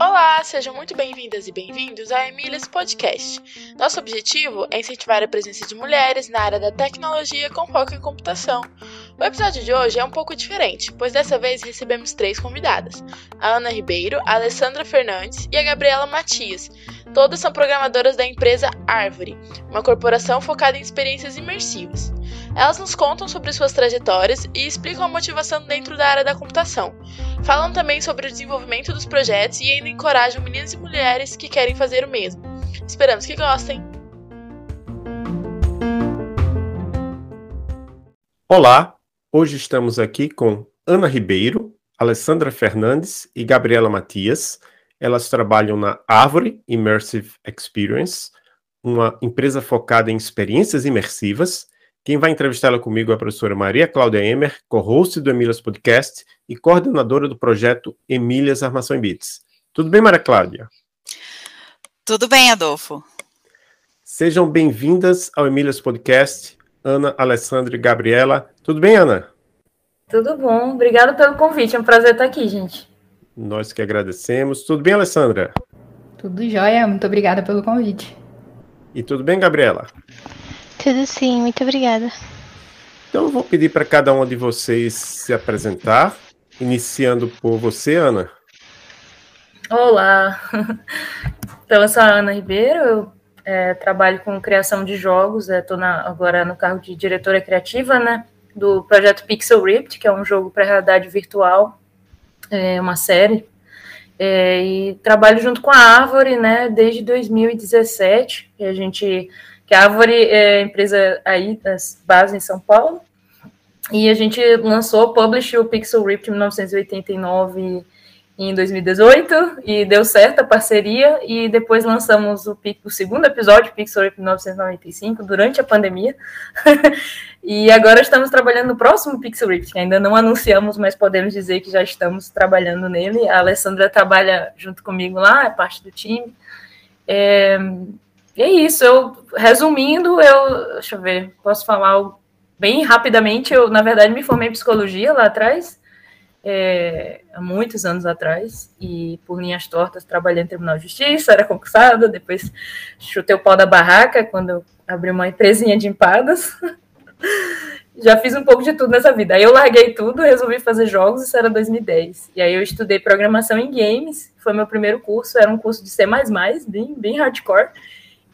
Olá, sejam muito bem-vindas e bem-vindos ao Emílias Podcast. Nosso objetivo é incentivar a presença de mulheres na área da tecnologia com foco em computação. O episódio de hoje é um pouco diferente, pois dessa vez recebemos três convidadas: a Ana Ribeiro, a Alessandra Fernandes e a Gabriela Matias. Todas são programadoras da empresa Árvore, uma corporação focada em experiências imersivas. Elas nos contam sobre suas trajetórias e explicam a motivação dentro da área da computação. Falam também sobre o desenvolvimento dos projetos e ainda encorajam meninas e mulheres que querem fazer o mesmo. Esperamos que gostem! Olá, hoje estamos aqui com Ana Ribeiro, Alessandra Fernandes e Gabriela Matias. Elas trabalham na Árvore Immersive Experience, uma empresa focada em experiências imersivas quem vai entrevistá-la comigo é a professora Maria Cláudia Emer, co-host do Emílias Podcast e coordenadora do projeto Emílias Armação em Bits. Tudo bem, Maria Cláudia? Tudo bem, Adolfo. Sejam bem-vindas ao Emílias Podcast, Ana, Alessandra e Gabriela. Tudo bem, Ana? Tudo bom. Obrigada pelo convite. É um prazer estar aqui, gente. Nós que agradecemos. Tudo bem, Alessandra? Tudo jóia. Muito obrigada pelo convite. E tudo bem, Gabriela? Tudo sim, muito obrigada. Então eu vou pedir para cada uma de vocês se apresentar, iniciando por você, Ana. Olá, então eu sou a Ana Ribeiro, eu é, trabalho com criação de jogos, estou é, agora no cargo de diretora criativa, né, do projeto Pixel Rift, que é um jogo para realidade virtual, é uma série, é, e trabalho junto com a Árvore, né, desde 2017, e a gente que a Árvore é empresa aí das bases em São Paulo. E a gente lançou, publish o Pixel Rift em 1989 em 2018 e deu certo a parceria e depois lançamos o, o segundo episódio, Pixel Rift 1995, durante a pandemia. e agora estamos trabalhando no próximo Pixel Rift, que ainda não anunciamos, mas podemos dizer que já estamos trabalhando nele. A Alessandra trabalha junto comigo lá, é parte do time. É, e é isso, eu resumindo, eu deixa eu ver, posso falar bem rapidamente, eu na verdade me formei em psicologia lá atrás, é, há muitos anos atrás, e por linhas tortas trabalhei no Tribunal de Justiça, era concursada, depois chutei o pau da barraca quando abri uma empresinha de empadas. Já fiz um pouco de tudo nessa vida. Aí eu larguei tudo, resolvi fazer jogos, isso era 2010. E aí eu estudei programação em games, foi meu primeiro curso, era um curso de C++, bem, bem hardcore.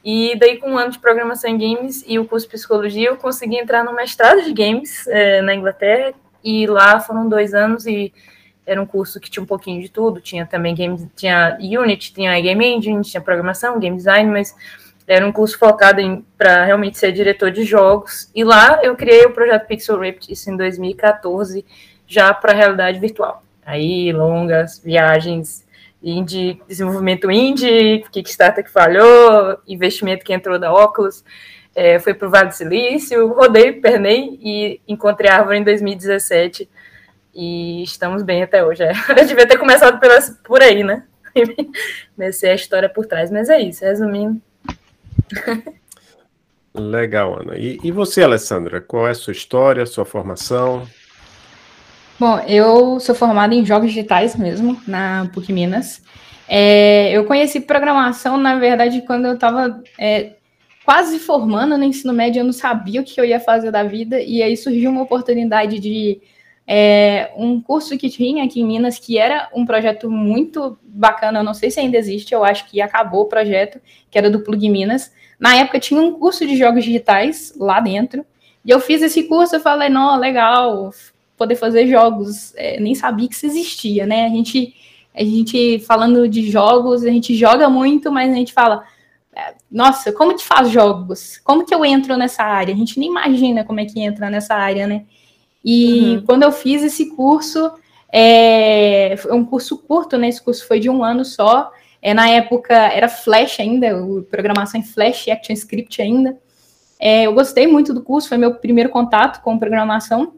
E daí, com um ano de programação em games e o curso de psicologia, eu consegui entrar no mestrado de games é, na Inglaterra. E lá foram dois anos e era um curso que tinha um pouquinho de tudo. Tinha também games, tinha Unity, tinha Game Engine, tinha programação, game design, mas era um curso focado para realmente ser diretor de jogos. E lá eu criei o projeto Pixel Rift, isso em 2014, já para realidade virtual. Aí, longas viagens indie, desenvolvimento indie, Kickstarter que falhou, investimento que entrou da Oculus, é, foi para o Vale do Silício, rodei, pernei e encontrei a árvore em 2017 e estamos bem até hoje. É. Eu devia ter começado pela, por aí, né? Comecei a história por trás, mas é isso, resumindo. Legal, Ana. E, e você, Alessandra, qual é a sua história, sua formação? Bom, eu sou formada em jogos digitais mesmo, na PUC Minas. É, eu conheci programação, na verdade, quando eu estava é, quase formando no ensino médio, eu não sabia o que eu ia fazer da vida, e aí surgiu uma oportunidade de é, um curso que tinha aqui em Minas, que era um projeto muito bacana, eu não sei se ainda existe, eu acho que acabou o projeto, que era do Plug Minas. Na época tinha um curso de jogos digitais lá dentro, e eu fiz esse curso, eu falei, não, legal, poder fazer jogos. É, nem sabia que isso existia, né? A gente, a gente falando de jogos, a gente joga muito, mas a gente fala, é, nossa, como que faz jogos? Como que eu entro nessa área? A gente nem imagina como é que entra nessa área, né? E uhum. quando eu fiz esse curso, é, foi um curso curto, né? Esse curso foi de um ano só. É, na época era Flash ainda, o, programação em Flash, ActionScript ainda. É, eu gostei muito do curso, foi meu primeiro contato com programação.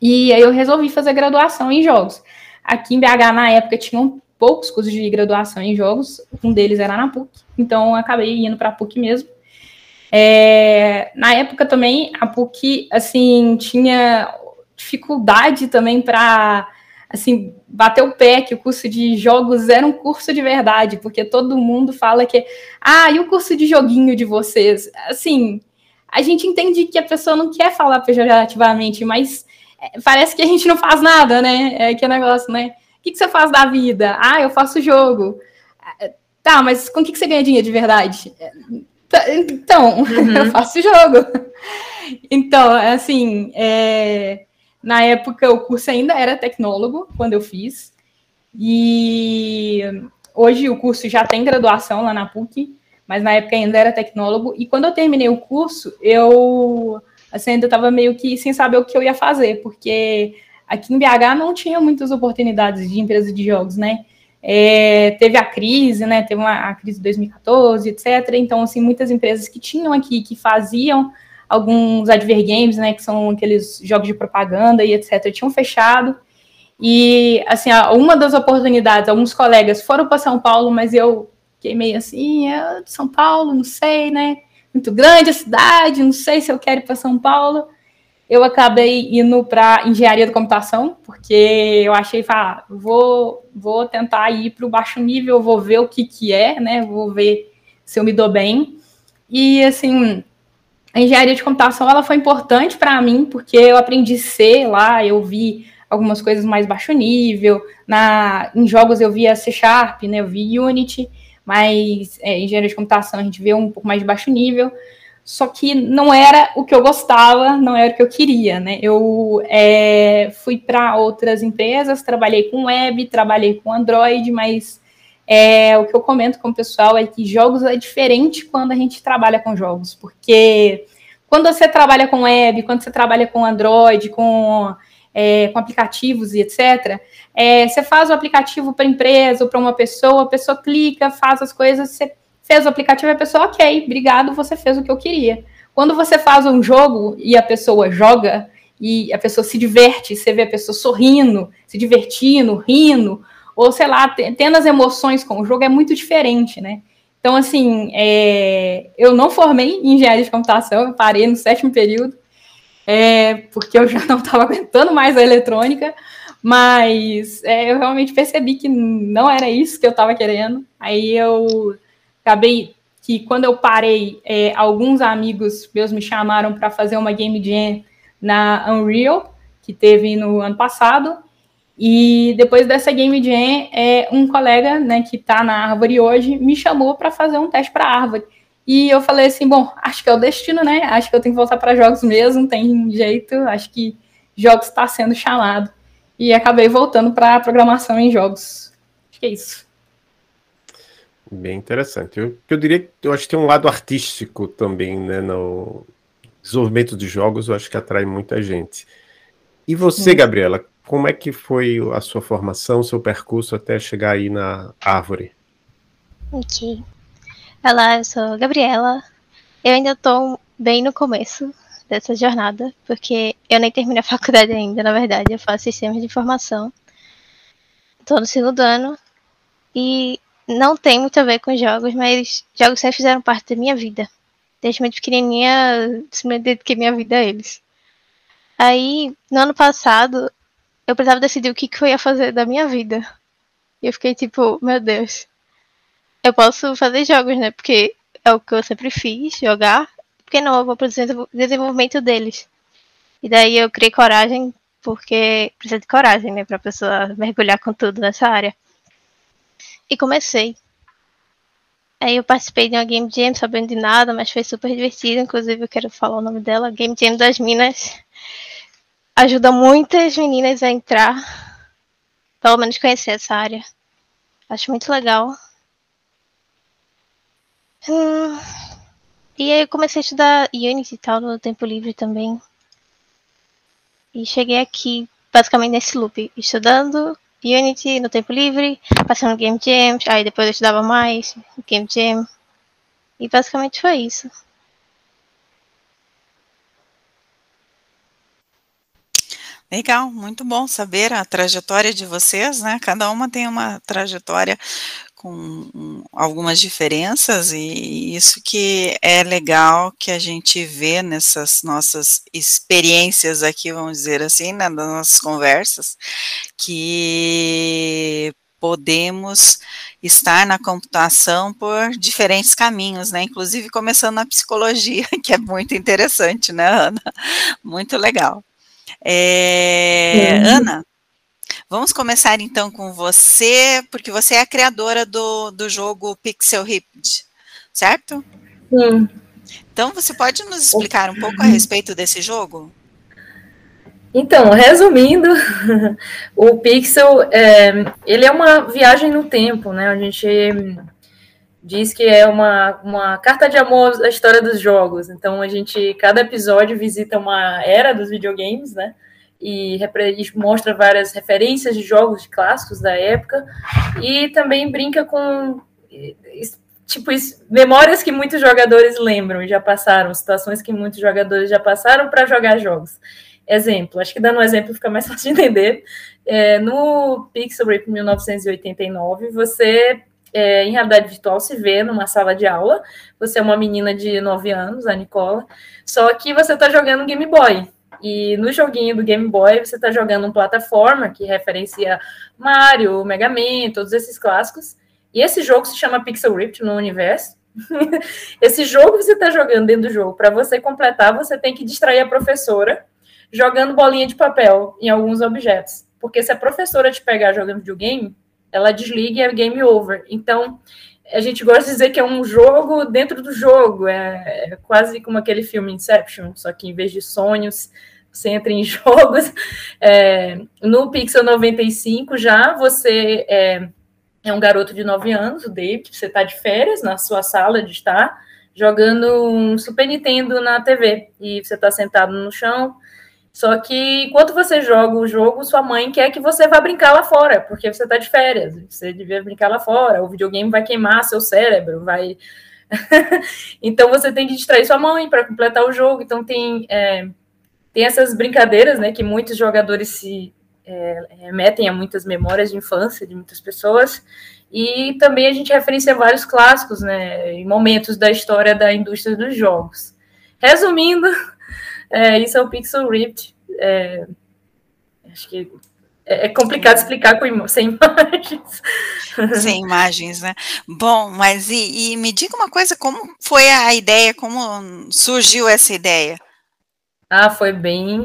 E aí eu resolvi fazer graduação em jogos. Aqui em BH, na época, tinham poucos cursos de graduação em jogos, um deles era na PUC, então eu acabei indo para a PUC mesmo. É, na época também, a PUC, assim, tinha, dificuldade também para assim, bater o pé que o curso de jogos era um curso de verdade, porque todo mundo fala que, ah, e o curso de joguinho de vocês? Assim, a gente entende que a pessoa não quer falar pejorativamente, mas parece que a gente não faz nada, né? É que negócio, né? O que, que você faz da vida? Ah, eu faço jogo. É, tá, mas com o que, que você ganha dinheiro de verdade? É, tá, então, uhum. eu faço jogo. Então, assim, é, na época, o curso ainda era tecnólogo, quando eu fiz. E hoje o curso já tem graduação lá na PUC, mas na época ainda era tecnólogo. E quando eu terminei o curso, eu assim, ainda estava meio que sem saber o que eu ia fazer, porque aqui em BH não tinha muitas oportunidades de empresa de jogos, né? É, teve a crise, né? Teve uma, a crise de 2014, etc. Então, assim, muitas empresas que tinham aqui, que faziam alguns advergames, né, que são aqueles jogos de propaganda e etc, tinham fechado. E, assim, uma das oportunidades, alguns colegas foram para São Paulo, mas eu fiquei meio assim, é de São Paulo, não sei, né? Muito grande a cidade, não sei se eu quero ir para São Paulo. Eu acabei indo para engenharia da computação, porque eu achei, ah, vou, vou tentar ir para o baixo nível, vou ver o que, que é, né? Vou ver se eu me dou bem. E, assim, a engenharia de computação ela foi importante para mim, porque eu aprendi C lá, eu vi algumas coisas mais baixo nível, na, em jogos eu via C Sharp, né, eu vi Unity, mas é, engenharia de computação a gente vê um pouco mais de baixo nível, só que não era o que eu gostava, não era o que eu queria, né, eu é, fui para outras empresas, trabalhei com web, trabalhei com Android, mas é, o que eu comento com o pessoal é que jogos é diferente quando a gente trabalha com jogos, porque quando você trabalha com web, quando você trabalha com Android, com, é, com aplicativos e etc., é, você faz o aplicativo para empresa ou para uma pessoa, a pessoa clica, faz as coisas, você fez o aplicativo a pessoa, ok, obrigado, você fez o que eu queria. Quando você faz um jogo e a pessoa joga, e a pessoa se diverte, você vê a pessoa sorrindo, se divertindo, rindo, ou sei lá, tendo as emoções com o jogo é muito diferente, né? Então, assim, é, eu não formei em engenharia de computação, eu parei no sétimo período, é, porque eu já não estava aguentando mais a eletrônica, mas é, eu realmente percebi que não era isso que eu estava querendo. Aí eu acabei que quando eu parei, é, alguns amigos meus me chamaram para fazer uma game jam na Unreal, que teve no ano passado, e depois dessa Game Jam, é, um colega né, que está na árvore hoje me chamou para fazer um teste para a árvore. E eu falei assim: bom, acho que é o destino, né? Acho que eu tenho que voltar para jogos mesmo, tem jeito. Acho que jogos está sendo chamado. E acabei voltando para programação em jogos. Acho que é isso. Bem interessante. Eu, eu diria que eu acho que tem um lado artístico também, né? No desenvolvimento de jogos, eu acho que atrai muita gente. E você, Gabriela, como é que foi a sua formação, seu percurso até chegar aí na árvore? Ok. Olá, eu sou Gabriela. Eu ainda estou bem no começo dessa jornada, porque eu nem terminei a faculdade ainda, na verdade. Eu faço sistemas de informação. Estou no segundo ano. E não tem muito a ver com jogos, mas jogos sempre fizeram parte da minha vida. Desde muito pequenininha, me dediquei minha vida a eles. Aí, no ano passado, eu precisava decidir o que, que eu ia fazer da minha vida. E eu fiquei tipo, meu Deus. Eu posso fazer jogos, né? Porque é o que eu sempre fiz, jogar. Porque não, eu vou para o desenvolvimento deles. E daí eu criei coragem, porque precisa de coragem, né? Pra pessoa mergulhar com tudo nessa área. E comecei. Aí eu participei de uma Game Jam sabendo de nada, mas foi super divertido. Inclusive eu quero falar o nome dela, Game Jam das Minas ajuda muitas meninas a entrar, pelo menos conhecer essa área. Acho muito legal. Hum, e aí eu comecei a estudar Unity e tal no tempo livre também. E cheguei aqui basicamente nesse loop, estudando Unity no tempo livre, passando Game Jam, aí depois eu estudava mais Game Jam. E basicamente foi isso. Legal, muito bom saber a trajetória de vocês, né? Cada uma tem uma trajetória com um, algumas diferenças, e isso que é legal que a gente vê nessas nossas experiências aqui, vamos dizer assim, né, nas nossas conversas, que podemos estar na computação por diferentes caminhos, né? Inclusive começando na psicologia, que é muito interessante, né, Ana? Muito legal. É, Ana, vamos começar então com você, porque você é a criadora do, do jogo Pixel Ripped, certo? Sim. Então, você pode nos explicar um pouco a respeito desse jogo? Então, resumindo, o Pixel, é, ele é uma viagem no tempo, né? A gente diz que é uma, uma carta de amor à história dos jogos. Então, a gente, cada episódio visita uma era dos videogames, né? E mostra várias referências de jogos de clássicos da época e também brinca com tipo memórias que muitos jogadores lembram e já passaram, situações que muitos jogadores já passaram para jogar jogos. Exemplo, acho que dando um exemplo fica mais fácil de entender. É, no Pixel Rip 1989, você, é, em realidade virtual, se vê numa sala de aula. Você é uma menina de 9 anos, a Nicola, só que você está jogando Game Boy. E no joguinho do Game Boy, você está jogando uma plataforma que referencia Mario, Mega Man, todos esses clássicos. E esse jogo se chama Pixel Ripped no universo. esse jogo que você está jogando dentro do jogo, para você completar, você tem que distrair a professora jogando bolinha de papel em alguns objetos. Porque se a professora te pegar jogando videogame, ela desliga e é game over. Então, a gente gosta de dizer que é um jogo dentro do jogo. É, é quase como aquele filme Inception, só que em vez de sonhos, você entra em jogos. É, no Pixel 95 já você é, é, um garoto de 9 anos, o David, você está de férias na sua sala de estar, jogando um Super Nintendo na TV. E você está sentado no chão, só que enquanto você joga o jogo, sua mãe quer que você vá brincar lá fora, porque você está de férias. Você devia brincar lá fora. O videogame vai queimar seu cérebro, vai. então você tem que distrair sua mãe para completar o jogo. Então tem, é, tem essas brincadeiras, né, que muitos jogadores se é, remetem a muitas memórias de infância de muitas pessoas. E também a gente referencia vários clássicos, né, em momentos da história da indústria dos jogos. Resumindo, é, isso é o Pixel Ripped. É, acho que é, é complicado explicar com, sem imagens. Sem imagens, né? Bom, mas e, e, me diga uma coisa, como foi a ideia, como surgiu essa ideia? Ah, foi bem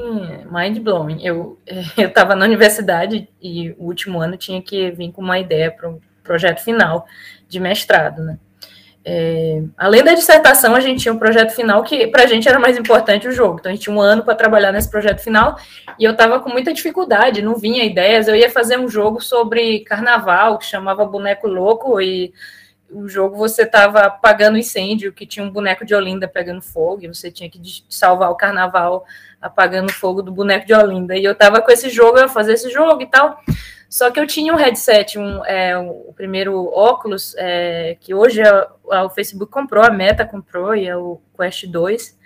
mind-blowing. Eu estava na universidade e o último ano tinha que vir com uma ideia para o projeto final de mestrado, né? É, além da dissertação, a gente tinha um projeto final que para a gente era mais importante o jogo. Então a gente tinha um ano para trabalhar nesse projeto final e eu estava com muita dificuldade, não vinha ideias. Eu ia fazer um jogo sobre carnaval que chamava Boneco Louco e o jogo você estava apagando incêndio, que tinha um boneco de Olinda pegando fogo e você tinha que salvar o carnaval apagando fogo do boneco de Olinda. E eu estava com esse jogo, eu ia fazer esse jogo e tal. Só que eu tinha um headset, um, é, o primeiro óculos, é, que hoje é, o Facebook comprou, a Meta comprou, e é o Quest 2.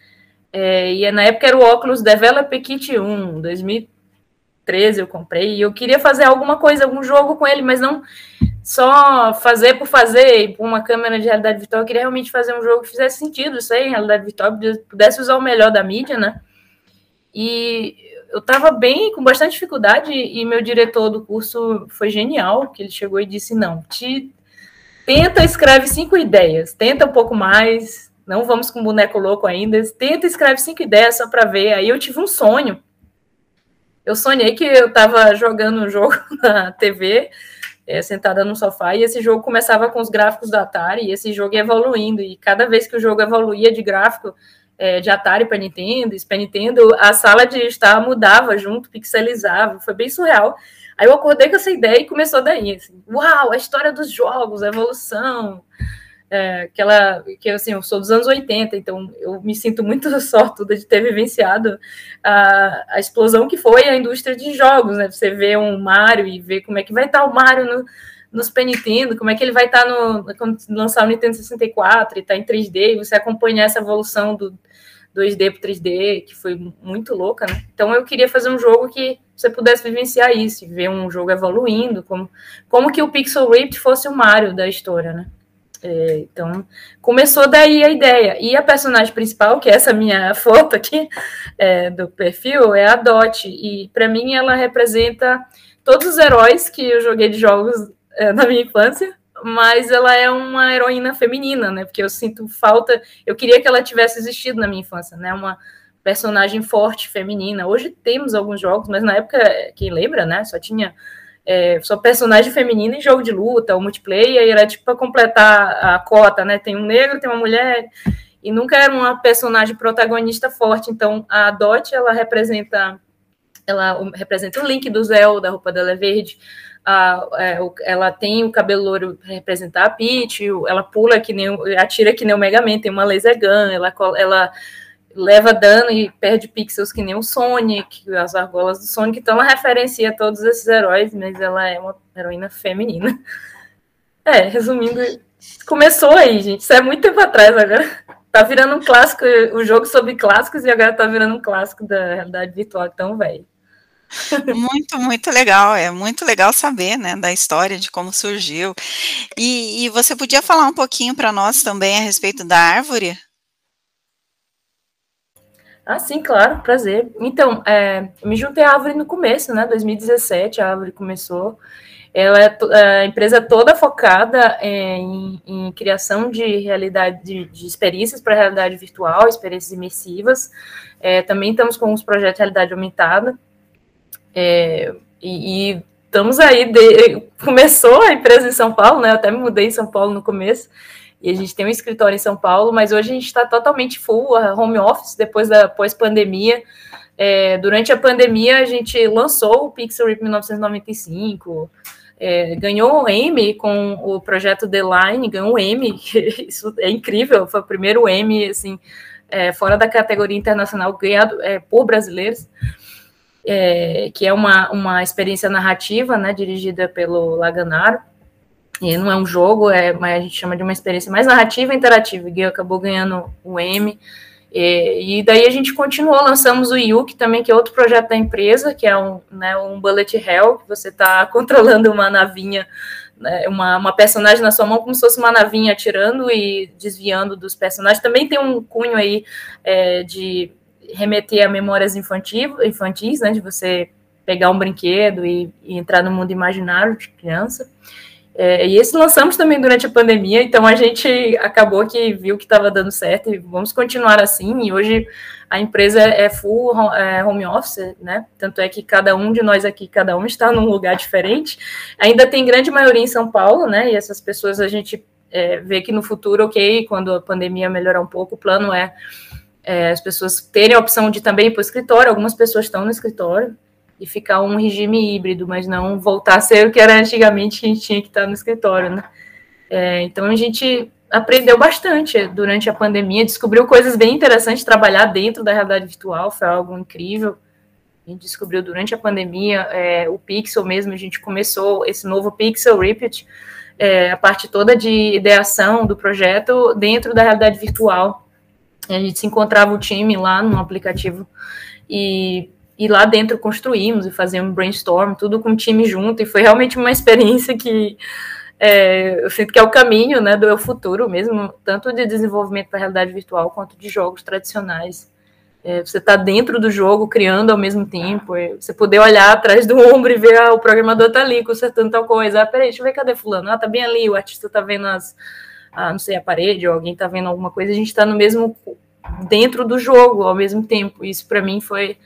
É, e na época era o óculos Developer Kit 1, 2013 eu comprei, e eu queria fazer alguma coisa, algum jogo com ele, mas não só fazer por fazer, e por uma câmera de realidade virtual, eu queria realmente fazer um jogo que fizesse sentido, isso aí, realidade virtual, pudesse usar o melhor da mídia, né? E eu estava bem, com bastante dificuldade, e meu diretor do curso foi genial, que ele chegou e disse, não, te tenta, escreve cinco ideias, tenta um pouco mais, não vamos com boneco louco ainda, tenta, escreve cinco ideias só para ver. Aí eu tive um sonho, eu sonhei que eu estava jogando um jogo na TV, é, sentada no sofá, e esse jogo começava com os gráficos do Atari, e esse jogo ia evoluindo, e cada vez que o jogo evoluía de gráfico, é, de Atari para Nintendo, Super Nintendo, a sala de estar mudava junto, pixelizava, foi bem surreal. Aí eu acordei com essa ideia e começou daí, assim, uau, a história dos jogos, a evolução, é, aquela, que assim, eu sou dos anos 80, então eu me sinto muito sortuda de ter vivenciado a, a explosão que foi a indústria de jogos, né, você vê um Mario e ver como é que vai estar o Mario no, Super Nintendo, como é que ele vai estar no, quando lançar o Nintendo 64 e está em 3D, e você acompanhar essa evolução do, 2D para 3D, que foi muito louca, né? Então eu queria fazer um jogo que você pudesse vivenciar isso, ver um jogo evoluindo, como, como que o Pixel Ripped fosse o Mario da história, né? É, então, começou daí a ideia. E a personagem principal, que é essa minha foto aqui é, do perfil, é a Dot. E para mim ela representa todos os heróis que eu joguei de jogos é, na minha infância, mas ela é uma heroína feminina, né? Porque eu sinto falta. Eu queria que ela tivesse existido na minha infância, né? Uma personagem forte, feminina. Hoje temos alguns jogos, mas na época, quem lembra, né? Só tinha é, só personagem feminina em jogo de luta, o multiplayer, era tipo para completar a cota, né? Tem um negro, tem uma mulher, e nunca era uma personagem protagonista forte. Então a Dot ela representa ela representa o Link do Zelda, da roupa dela é verde. A, é, ela tem o cabelo louro para representar a Peach, ela pula que nem atira que nem o Mega Man, tem uma laser gun, ela, ela leva dano e perde pixels que nem o Sonic, as argolas do Sonic, então ela referencia todos esses heróis, mas ela é uma heroína feminina. É, resumindo, começou aí, gente. Isso é muito tempo atrás agora. Tá virando um clássico, o jogo sobre clássicos, e agora tá virando um clássico da realidade virtual tão velho. Muito, muito legal. É muito legal saber, né, da história, de como surgiu. E, e você podia falar um pouquinho para nós também a respeito da árvore? Ah, sim, claro, prazer. Então, é, eu me juntei à Árvore no começo, né? 2017, a Árvore começou. Ela é, é a empresa toda focada em, em, criação de realidade, de, de experiências para realidade virtual, experiências imersivas. É, também estamos com os projetos de realidade aumentada. É, e, e, estamos aí, de, começou a empresa em São Paulo, né? Eu até me mudei em São Paulo no começo e a gente tem um escritório em São Paulo, mas hoje a gente está totalmente full, home office, depois da pós-pandemia. É, durante a pandemia, a gente lançou o Pixel Rip 1995, é, ganhou um M com o projeto The Line, ganhou um M, isso é incrível, foi o primeiro M, assim, é, fora da categoria internacional, ganhado é, por brasileiros, é, que é uma, uma experiência narrativa, né, dirigida pelo Laganaro, e não é um jogo, é, mas a gente chama de uma experiência mais narrativa e interativa. Gui acabou ganhando o M. E, e, daí a gente continuou, lançamos o Yuki também, que é outro projeto da empresa, que é um, né, um bullet hell, que você está controlando uma navinha, né, uma, uma personagem na sua mão, como se fosse uma navinha atirando e desviando dos personagens. Também tem um cunho aí é, de remeter a memórias infantil, infantis, né, de você pegar um brinquedo e, e entrar no mundo imaginário de criança. É, e esse lançamos também durante a pandemia, então a gente acabou que viu que estava dando certo e vamos continuar assim. E hoje a empresa é full é, home office, né? Tanto é que cada um de nós aqui, cada um está num lugar diferente. Ainda tem grande maioria em São Paulo, né? E essas pessoas a gente é, vê que no futuro, ok, quando a pandemia melhorar um pouco, o plano é, é as pessoas terem a opção de também ir para o escritório. Algumas pessoas estão no escritório, e ficar um regime híbrido, mas não voltar a ser o que era antigamente que a gente tinha que estar no escritório, né? É, então a gente aprendeu bastante durante a pandemia, descobriu coisas bem interessantes, trabalhar dentro da realidade virtual foi algo incrível. A gente descobriu durante a pandemia é, o Pixel mesmo, a gente começou esse novo Pixel Repeat, é, a parte toda de ideação do projeto dentro da realidade virtual. A gente se encontrava o time lá no aplicativo e e lá dentro construímos e fazíamos brainstorm, tudo com o time junto, e foi realmente uma experiência que é, eu sinto que é o caminho né, do futuro mesmo, tanto de desenvolvimento para realidade virtual quanto de jogos tradicionais. É, você está dentro do jogo, criando ao mesmo tempo, é, você poder olhar atrás do ombro e ver ah, o programador está ali consertando tal coisa. Ah, peraí, deixa eu ver cadê fulano. Ah, tá bem ali, o artista está vendo as, ah, não sei, a parede, ou alguém está vendo alguma coisa, a gente está no mesmo dentro do jogo ao mesmo tempo. Isso para mim foi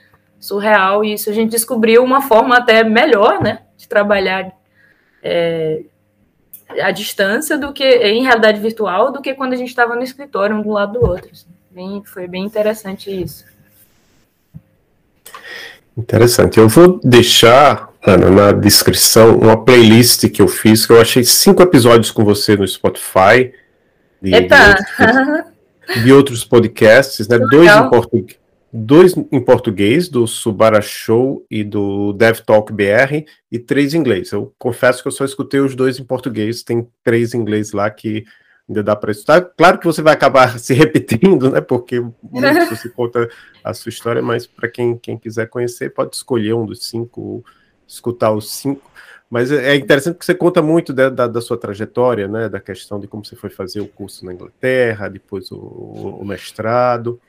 surreal, e isso a gente descobriu uma forma até melhor, né, de trabalhar é, à distância do que em realidade virtual do que quando a gente estava no escritório um do lado do outro. Assim. Bem, foi bem interessante isso. Interessante. Eu vou deixar, Ana, na descrição uma playlist que eu fiz, que eu achei cinco episódios com você no Spotify. De, Eita! De outros, de outros podcasts, né? Dois em português dois em português, do Subara Show e do Dev Talk BR, e três em inglês. Eu confesso que eu só escutei os dois em português, tem três em inglês lá que ainda dá para estudar. Claro que você vai acabar se repetindo, né? Porque você conta a sua história, mas para quem, quem quiser conhecer, pode escolher um dos cinco, escutar os cinco. Mas é, é interessante que você conta muito da, da, da, sua trajetória, né? Da questão de como você foi fazer o curso na Inglaterra, depois o, o mestrado.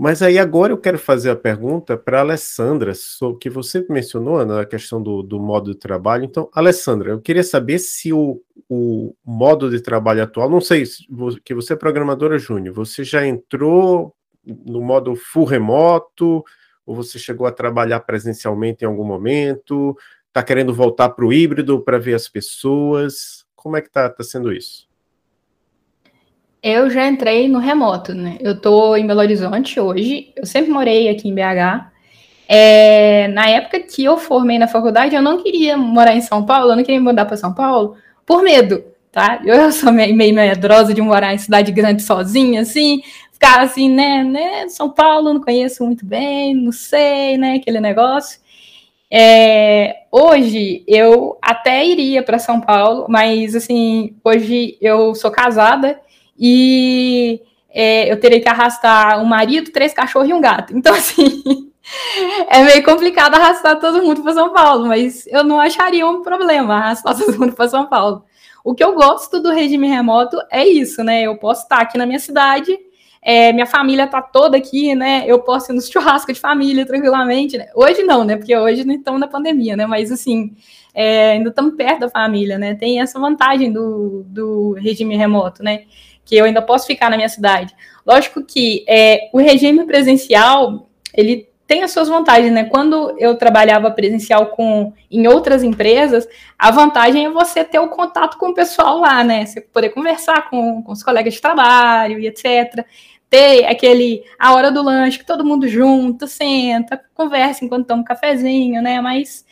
Mas aí agora eu quero fazer a pergunta para a Alessandra, sobre que você mencionou na questão do, do, modo de trabalho. Então, Alessandra, eu queria saber se o, o modo de trabalho atual, não sei, que você é programadora júnior, você já entrou no modo full remoto, ou você chegou a trabalhar presencialmente em algum momento, está querendo voltar para o híbrido para ver as pessoas? Como é que está tá sendo isso? Eu já entrei no remoto, né? Eu estou em Belo Horizonte hoje, eu sempre morei aqui em BH. É, na época que eu formei na faculdade, eu não queria morar em São Paulo, eu não queria mudar para São Paulo por medo, tá? Eu sou meio, meio medrosa de morar em cidade grande sozinha, assim, ficar assim, né, né? São Paulo, não conheço muito bem, não sei, né? Aquele negócio. É, hoje eu até iria para São Paulo, mas assim, hoje eu sou casada e é, eu terei que arrastar um marido, três cachorros e um gato. Então, assim, é meio complicado arrastar todo mundo para São Paulo, mas eu não acharia um problema arrastar todo mundo para São Paulo. O que eu gosto do regime remoto é isso, né? Eu posso estar aqui na minha cidade, é, minha família tá toda aqui, né? Eu posso ir no churrasco de família tranquilamente. Né? Hoje não, né? Porque hoje não estamos na pandemia, né? Mas assim, é, ainda estamos perto da família, né? Tem essa vantagem do, do regime remoto, né? Que eu ainda posso ficar na minha cidade. Lógico que é, o regime presencial, ele tem as suas vantagens, né? Quando eu trabalhava presencial com em outras empresas, a vantagem é você ter o contato com o pessoal lá, né? Você poder conversar com, com os colegas de trabalho e etc. Ter aquele a hora do lanche que todo mundo junto, senta, conversa enquanto toma um cafezinho, né? Mas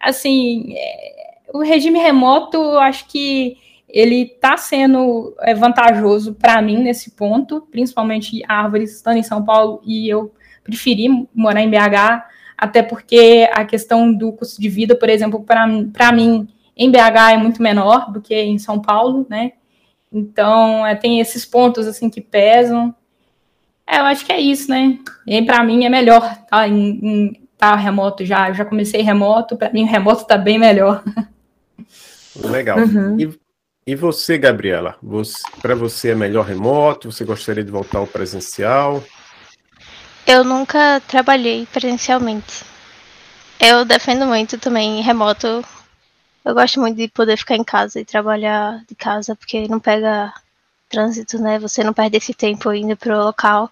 assim, é, o regime remoto, acho que ele está sendo é, vantajoso para mim nesse ponto, principalmente árvores estando em São Paulo e eu preferi morar em BH, até porque a questão do custo de vida, por exemplo, para mim em BH é muito menor do que em São Paulo, né? Então é, tem esses pontos assim que pesam. É, eu acho que é isso, né? E para mim é melhor tá em, em tá remoto já. Eu já comecei remoto, para mim o remoto está bem melhor. Legal. Uhum. E e você, Gabriela? Para você é melhor remoto? Você gostaria de voltar ao presencial? Eu nunca trabalhei presencialmente. Eu defendo muito também remoto. Eu gosto muito de poder ficar em casa e trabalhar de casa, porque não pega trânsito, né? Você não perde esse tempo indo para o local.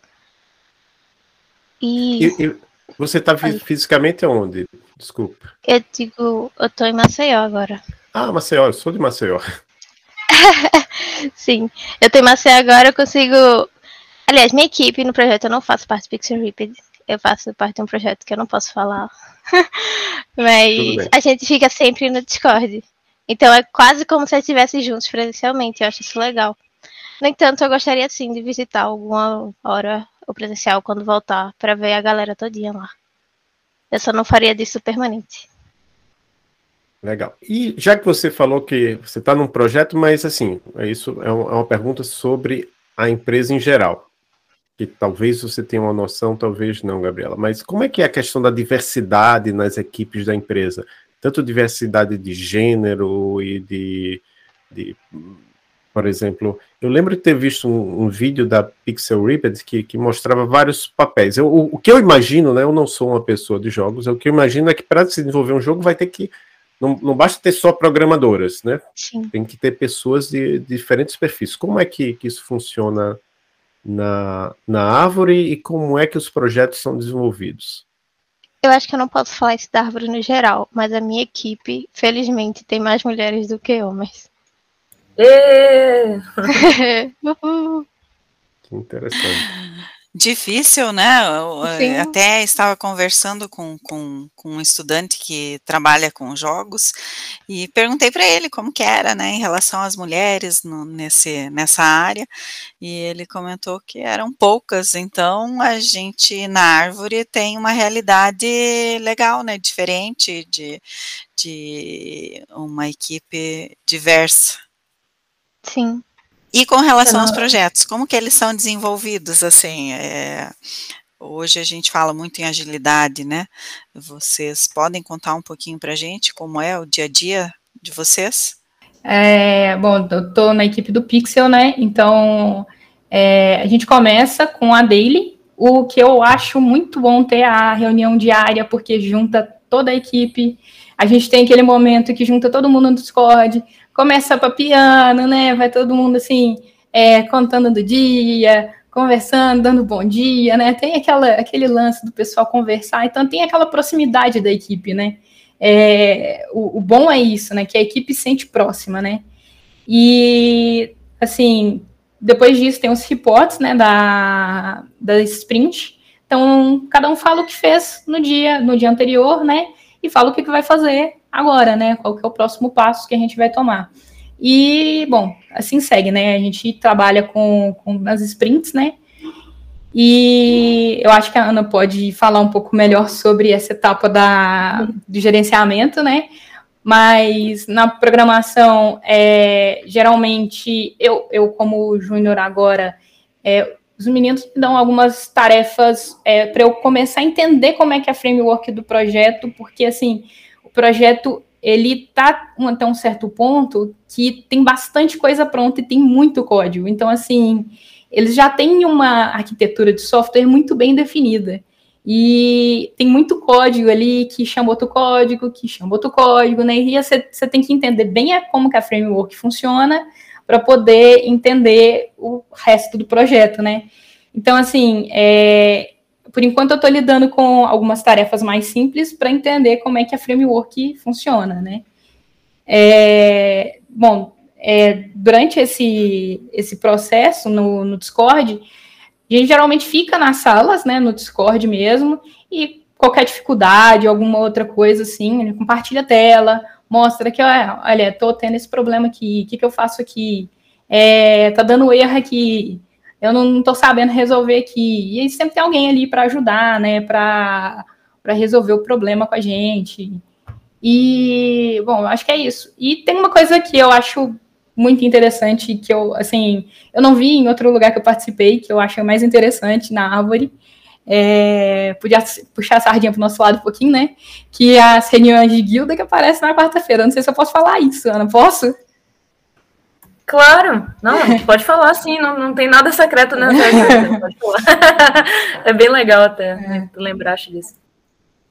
E... e, e você está fisicamente onde? Desculpa. Eu digo, eu estou em Maceió agora. Ah, Maceió, eu sou de Maceió. Sim, eu tenho Maceió agora, eu consigo. Aliás, minha equipe no projeto eu não faço parte do Pixel Ripped. Eu faço parte de um projeto que eu não posso falar. Mas a gente fica sempre no Discord. Então é quase como se estivesse juntos presencialmente. Eu acho isso legal. No entanto, eu gostaria sim de visitar alguma hora o presencial quando voltar para ver a galera todinha lá. Eu só não faria disso permanente. Legal. E já que você falou que você está num projeto, mas assim, é isso é, é uma pergunta sobre a empresa em geral. Que talvez você tenha uma noção, talvez não, Gabriela. Mas como é que é a questão da diversidade nas equipes da empresa? Tanto diversidade de gênero e de, de por exemplo, eu lembro de ter visto um, um vídeo da Pixel Ripped que, que mostrava vários papéis. Eu, o, o, que eu imagino, né? Eu não sou uma pessoa de jogos, o que eu imagino é que para se desenvolver um jogo vai ter que não, não basta ter só programadoras, né? Sim. Tem que ter pessoas de, de diferentes perfis. Como é que, que isso funciona na, na árvore e como é que os projetos são desenvolvidos? Eu acho que eu não posso falar isso da árvore no geral, mas a minha equipe, felizmente, tem mais mulheres do que homens. E... que interessante. Difícil, né? Eu, eh, até estava conversando com, com, com, um estudante que trabalha com jogos e perguntei para ele como que era, né, em relação às mulheres no, nesse, nessa área, e ele comentou que eram poucas, então a gente na árvore tem uma realidade legal, né, diferente de, de uma equipe diversa. Sim. E com relação aos projetos, como que eles são desenvolvidos, assim, é, hoje a gente fala muito em agilidade, né? Vocês podem contar um pouquinho para a gente como é o dia a dia de vocês? É, bom, eu estou na equipe do Pixel, né? Então é, a gente começa com a daily, o que eu acho muito bom ter a reunião diária, porque junta toda a equipe. A gente tem aquele momento que junta todo mundo no Discord, começa piano, né? Vai todo mundo assim, é, contando do dia, conversando, dando bom dia, né? Tem aquela, aquele lance do pessoal conversar, então tem aquela proximidade da equipe, né? É, o, o, bom é isso, né? Que a equipe sente próxima, né? E assim, depois disso tem os reports, né? Da, da sprint. Então, cada um fala o que fez no dia, no dia anterior, né? E fala o que, que vai fazer agora, né? Qual que é o próximo passo que a gente vai tomar. E, bom, assim segue, né? A gente trabalha com, com as sprints, né? E eu acho que a Ana pode falar um pouco melhor sobre essa etapa da, do gerenciamento, né? Mas na programação, é, geralmente, eu, eu como júnior agora, é, os meninos me dão algumas tarefas é, para eu começar a entender como é que é a framework do projeto, porque, assim, projeto ele tá até um certo ponto que tem bastante coisa pronta e tem muito código. Então, assim, eles já têm uma arquitetura de software muito bem definida. E tem muito código ali que chama outro código, que chama outro código, né? E você, tem que entender bem como que a framework funciona para poder entender o resto do projeto, né? Então, assim, é, por enquanto eu estou lidando com algumas tarefas mais simples para entender como é que a framework funciona, né? É, bom, é, durante esse, esse processo no, no Discord, a gente geralmente fica nas salas, né, no Discord mesmo, e qualquer dificuldade, alguma outra coisa assim, ele compartilha a tela, mostra que, olha, tô tendo esse problema aqui, o que, que eu faço aqui? É, tá dando erro aqui, eu não estou sabendo resolver aqui. E sempre tem alguém ali para ajudar, né, para resolver o problema com a gente. E, bom, acho que é isso. E tem uma coisa que eu acho muito interessante, que eu, assim, eu não vi em outro lugar que eu participei, que eu acho mais interessante na Árvore, é, podia puxar a sardinha para o nosso lado um pouquinho, né? Que é as reuniões de guilda que aparecem na quarta-feira. Não sei se eu posso falar isso, Ana. Posso? Claro, não, pode falar sim, não, não tem nada secreto nessa pode falar. é bem legal até, né, tu lembraste disso.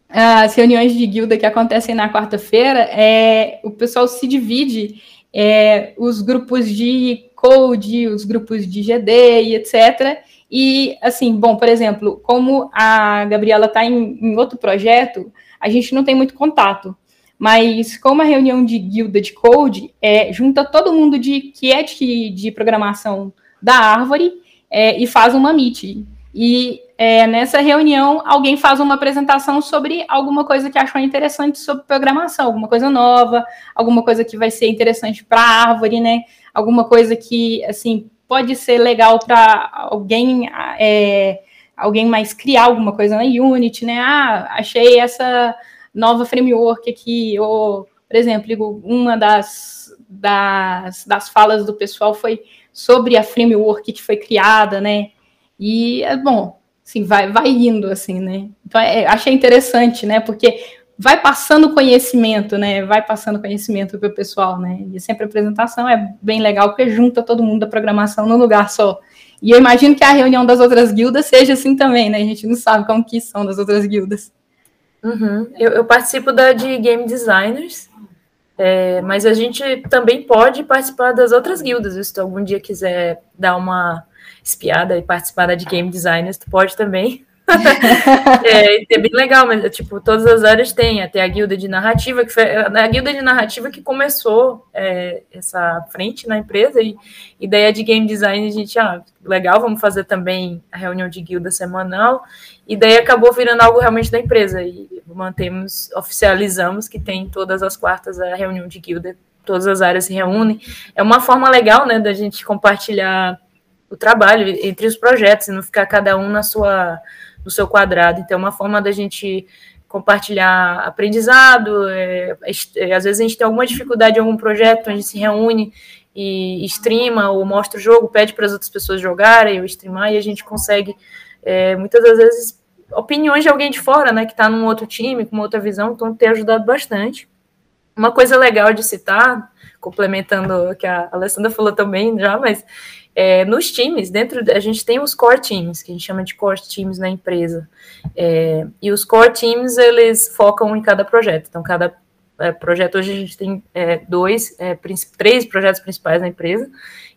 As reuniões de guilda que acontecem na quarta-feira, é, o pessoal se divide, é, os grupos de code, os grupos de GD e etc. E, assim, bom, por exemplo, como a Gabriela está em, em outro projeto, a gente não tem muito contato. Mas como a reunião de guilda de code é, junta todo mundo de que é de, de programação da árvore é, e faz uma meet. E é, nessa reunião alguém faz uma apresentação sobre alguma coisa que achou interessante sobre programação, alguma coisa nova, alguma coisa que vai ser interessante para a árvore, né? Alguma coisa que assim pode ser legal para alguém é, alguém mais criar alguma coisa na Unity, né? Ah, achei essa nova framework aqui, ou, por exemplo, uma das, das, das falas do pessoal foi sobre a framework que foi criada, né? E, é bom, assim, vai, vai indo, assim, né? Então, é, achei interessante, né? Porque vai passando conhecimento, né? Vai passando conhecimento para o pessoal, né? E sempre a apresentação é bem legal, porque junta todo mundo da programação num lugar só. E eu imagino que a reunião das outras guildas seja assim também, né? A gente não sabe como que são das outras guildas. Uhum. Eu, eu, participo da de Game Designers, é, mas a gente também pode participar das outras guildas. Se algum dia quiser dar uma espiada e participar da de Game Designers, tu pode também. É, é, bem legal, mas tipo, todas as áreas tem, até a guilda de narrativa, que foi a guilda de narrativa que começou é, essa frente na empresa, e, e daí a de game design a gente, ah, legal, vamos fazer também a reunião de guilda semanal, e daí acabou virando algo realmente da empresa, e mantemos, oficializamos que tem todas as quartas a reunião de guilda, todas as áreas se reúnem. É uma forma legal, né, da gente compartilhar o trabalho entre os projetos e não ficar cada um na sua no seu quadrado. Então, é uma forma da gente compartilhar aprendizado. É, é, às vezes a gente tem alguma dificuldade em algum projeto, a gente se reúne e streama ou mostra o jogo, pede para as outras pessoas jogarem ou streamar, e a gente consegue, é, muitas das vezes, opiniões de alguém de fora, né, que está num outro time, com uma outra visão, então tem ajudado bastante. Uma coisa legal de citar, complementando o que a Alessandra falou também já, mas é, nos times, dentro a gente tem os core teams, que a gente chama de core teams na empresa. É, e os core teams, eles focam em cada projeto. Então, cada é, projeto, hoje a gente tem é, dois, é, três projetos principais na empresa,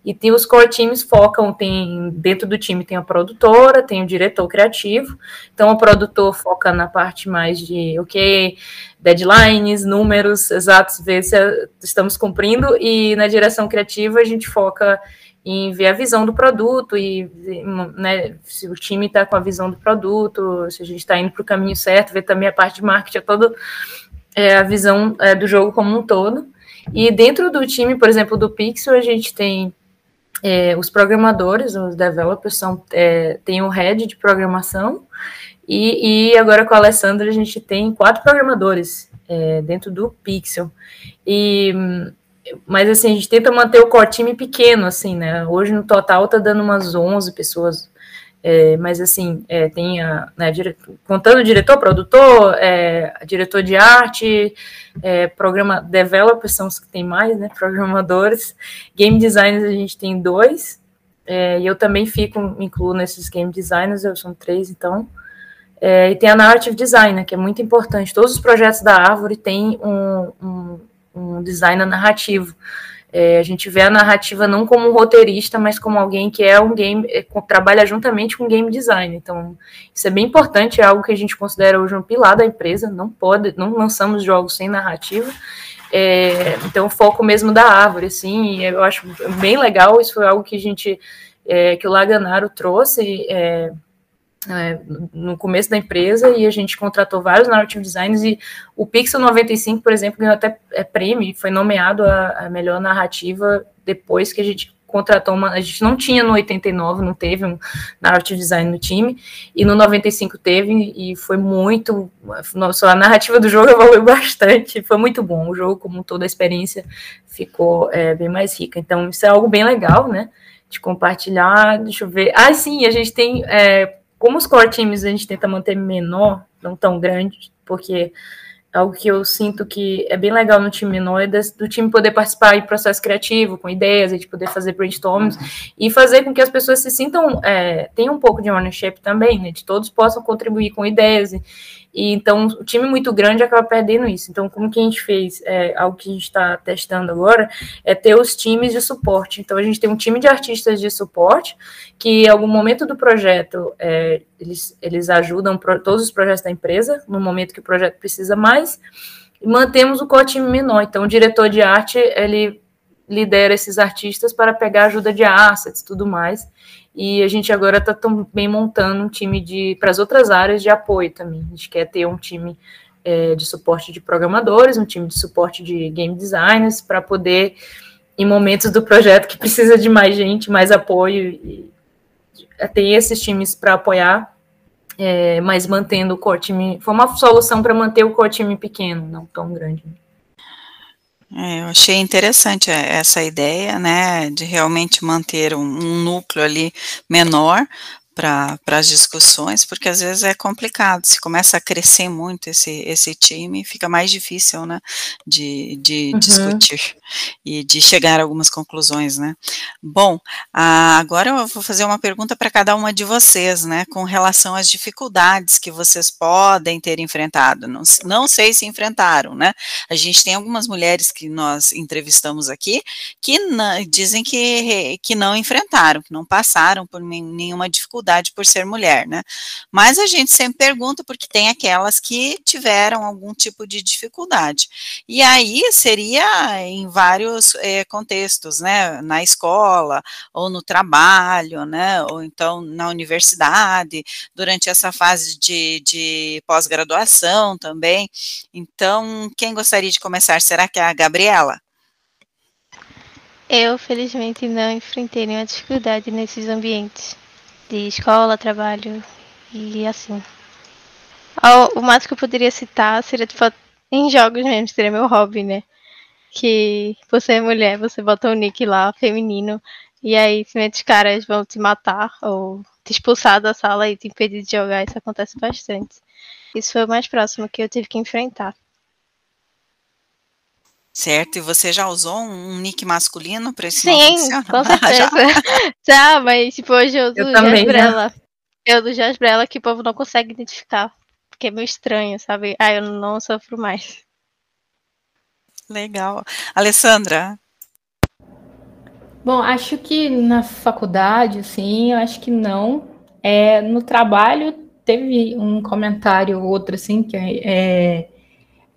e tem os core teams focam, tem dentro do time tem a produtora, tem o diretor criativo. Então o produtor foca na parte mais de ok, deadlines, números exatos, ver se estamos cumprindo, e na direção criativa a gente foca em ver a visão do produto e né, se o time está com a visão do produto, se a gente está indo para o caminho certo, ver também a parte de marketing, é toda é, a visão é, do jogo como um todo. E dentro do time, por exemplo, do Pixel, a gente tem é, os programadores, os developers, são, é, tem o head de programação, e, e, agora com a Alessandra a gente tem quatro programadores dentro do Pixel. E mas assim, a gente tenta manter o core time pequeno, assim, né? Hoje no total tá dando umas 11 pessoas. É, mas assim, é, tem a, né, dire... contando diretor, produtor, é, diretor de arte, é, programa, developers são os que tem mais, né? Programadores, game designers a gente tem dois, é, e eu também fico, incluo nesses game designers, eu sou três, então. É, e tem a narrative designer, que é muito importante. Todos os projetos da Árvore têm um, um um designer narrativo. É, a gente vê a narrativa não como um roteirista, mas como alguém que é um game, é, trabalha juntamente com game design. Então, isso é bem importante, é algo que a gente considera hoje um pilar da empresa. Não pode, não lançamos jogos sem narrativa. É, então, o foco mesmo da árvore, assim, eu acho bem legal. Isso foi algo que a gente, é, que o Laganaro trouxe é, no começo da empresa e a gente contratou vários narrative designers e o Pixel 95, por exemplo, ganhou até é, prêmio, foi nomeado a, a, melhor narrativa depois que a gente contratou uma, a gente não tinha no 89, não teve um narrative design no time, e no 95 teve, e foi muito, nossa, a narrativa do jogo evoluiu bastante, foi muito bom, o jogo como toda a experiência ficou é, bem mais rica, então isso é algo bem legal, né, de compartilhar, deixa eu ver, ah, sim, a gente tem é, como os core teams a gente tenta manter menor, não tão grande, porque algo que eu sinto que é bem legal no time menor é do time poder participar em processo criativo, com ideias, de poder fazer brainstorms e fazer com que as pessoas se sintam, é, tenham um pouco de ownership também, né, de todos possam contribuir com ideias e, e então o time muito grande acaba perdendo isso. Então, como que a gente fez, é, algo que a gente está testando agora, é ter os times de suporte. Então, a gente tem um time de artistas de suporte que, em algum momento do projeto, é, eles, eles ajudam pro, todos os projetos da empresa, no momento que o projeto precisa mais, e mantemos o co-time menor. Então, o diretor de arte, ele lidera esses artistas para pegar ajuda de assets tudo mais. E a gente agora está também montando um time de para as outras áreas de apoio também. A gente quer ter um time é, de suporte de programadores, um time de suporte de game designers, para poder, em momentos do projeto que precisa de mais gente, mais apoio, e, ter esses times para apoiar, é, mas mantendo o core time. Foi uma solução para manter o core time pequeno, não tão grande. É, eu achei interessante é, essa ideia, né, de realmente manter um, um núcleo ali menor para as discussões, porque às vezes é complicado, se começa a crescer muito esse, esse time, fica mais difícil, né, de, de uhum. discutir e de chegar a algumas conclusões, né. Bom, agora eu vou fazer uma pergunta para cada uma de vocês, né, com relação às dificuldades que vocês podem ter enfrentado, não, não sei se enfrentaram, né, a gente tem algumas mulheres que nós entrevistamos aqui, que dizem que, que não enfrentaram, que não passaram por nenhuma dificuldade, dificuldade por ser mulher, né? Mas a gente sempre pergunta porque tem aquelas que tiveram algum tipo de dificuldade. E aí seria em vários é, contextos, né? Na escola, ou no trabalho, né? Ou então na universidade, durante essa fase de, de pós-graduação também. Então, quem gostaria de começar? Será que é a Gabriela? Eu, felizmente, não enfrentei nenhuma dificuldade nesses ambientes de escola, trabalho e assim. O máximo que eu poderia citar seria tipo em jogos mesmo, seria meu hobby, né? que você é mulher, você bota um nick lá, feminino, e aí os caras vão te matar ou te expulsar da sala e te impedir de jogar. Isso acontece bastante. Isso foi o mais próximo que eu tive que enfrentar. Certo, e você já usou um nick masculino para esse Sim, com certeza. já? já, mas tipo, hoje eu uso Jasbrella. Eu do Jasbrella que o povo não consegue identificar. Porque é meio estranho, sabe? Ah, eu não sofro mais. Legal. Alessandra? Bom, acho que na faculdade, assim, eu acho que não. É, no trabalho, teve um comentário ou outro, assim, que é,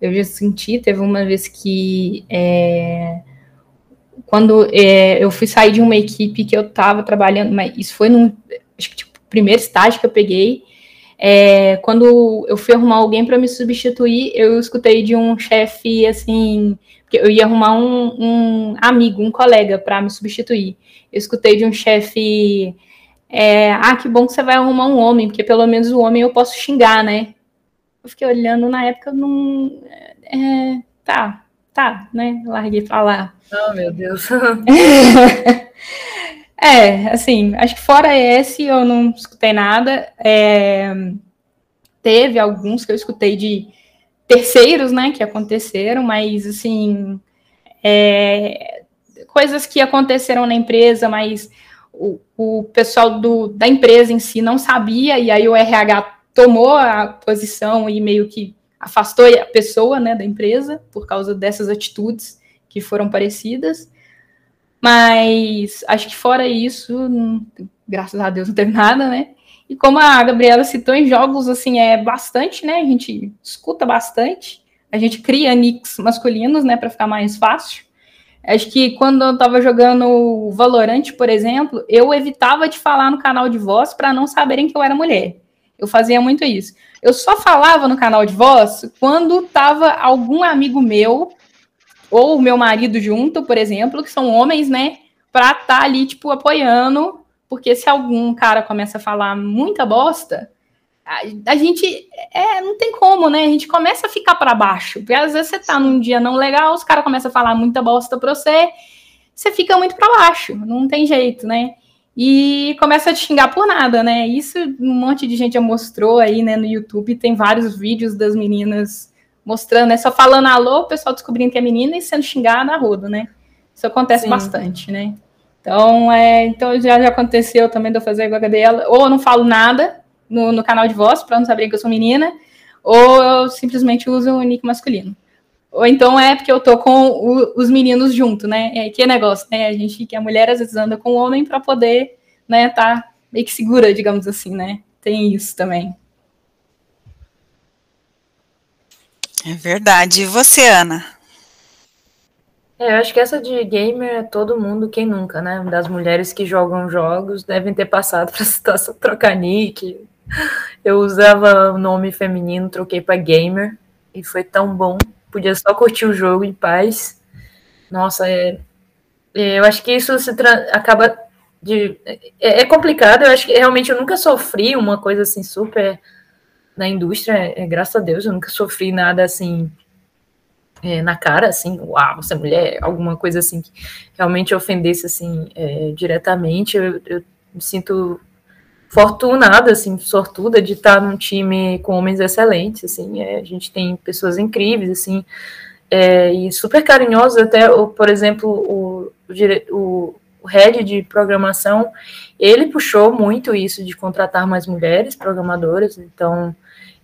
eu já senti. Teve uma vez que, é, quando é, eu fui sair de uma equipe que eu estava trabalhando, mas isso foi no acho que, tipo, primeiro estágio que eu peguei, é, quando eu fui arrumar alguém para me substituir, eu escutei de um chefe assim, que eu ia arrumar um, um amigo, um colega para me substituir. Eu escutei de um chefe, é, ah, que bom que você vai arrumar um homem, porque pelo menos o homem eu posso xingar, né? Eu fiquei olhando na época, não, é, tá, tá, né? Larguei para lá. Oh, meu Deus. É, assim, acho que fora esse eu não escutei nada. É, teve alguns que eu escutei de terceiros, né, que aconteceram, mas assim, é, coisas que aconteceram na empresa, mas o, o pessoal do, da empresa em si não sabia, e aí o RH tomou a posição e meio que afastou a pessoa, né, da empresa por causa dessas atitudes que foram parecidas. Mas acho que fora isso, não, graças a Deus não teve nada, né? E como a Gabriela citou em jogos, assim, é bastante, né? A gente escuta bastante. A gente cria nicks masculinos, né, para ficar mais fácil. Acho que quando eu tava jogando Valorant, por exemplo, eu evitava de falar no canal de voz para não saberem que eu era mulher. Eu fazia muito isso. Eu só falava no canal de voz quando tava algum amigo meu ou meu marido junto, por exemplo, que são homens, né, pra estar tá ali, tipo, apoiando, porque se algum cara começa a falar muita bosta, a, a gente, é, não tem como, né, a gente começa a ficar para baixo, porque às vezes você tá num dia não legal, os caras começam a falar muita bosta pra você, você fica muito para baixo, não tem jeito, né, e começa a te xingar por nada, né? Isso um monte de gente já mostrou aí, né, no YouTube, tem vários vídeos das meninas mostrando, né? Só falando alô, o pessoal descobrindo que é menina e sendo xingada na roda, né? Isso acontece Sim. bastante, né? Então, é, então já, já aconteceu também de eu fazer igual a Gabriela, ou eu não falo nada no, no canal de voz para não saberem que eu sou menina, ou eu simplesmente uso o nick masculino. Ou então é porque eu tô com o, os meninos junto, né? É, que negócio, né? A gente, que a mulher às vezes anda com o homem para poder, né, tá meio que segura, digamos assim, né? Tem isso também. É verdade. E você, Ana? É, eu acho que essa de gamer é todo mundo, quem nunca, né? Das mulheres que jogam jogos devem ter passado para situação trocar nick. Eu usava o nome feminino, troquei para gamer e foi tão bom. Podia só curtir o jogo em paz. Nossa, é, é eu acho que isso se acaba de é, é complicado. Eu acho que realmente eu nunca sofri uma coisa assim super na indústria, é, é, graças a Deus, eu nunca sofri nada assim é, na cara, assim, uau, você é mulher, alguma coisa assim que realmente ofendesse assim diretamente. Eu, eu, me sinto fortunada, assim, sortuda de estar num time com homens excelentes, assim, é, a gente tem pessoas incríveis, assim, é, e super carinhosos, até, por exemplo, o, o, o head de programação, ele puxou muito isso de contratar mais mulheres programadoras, então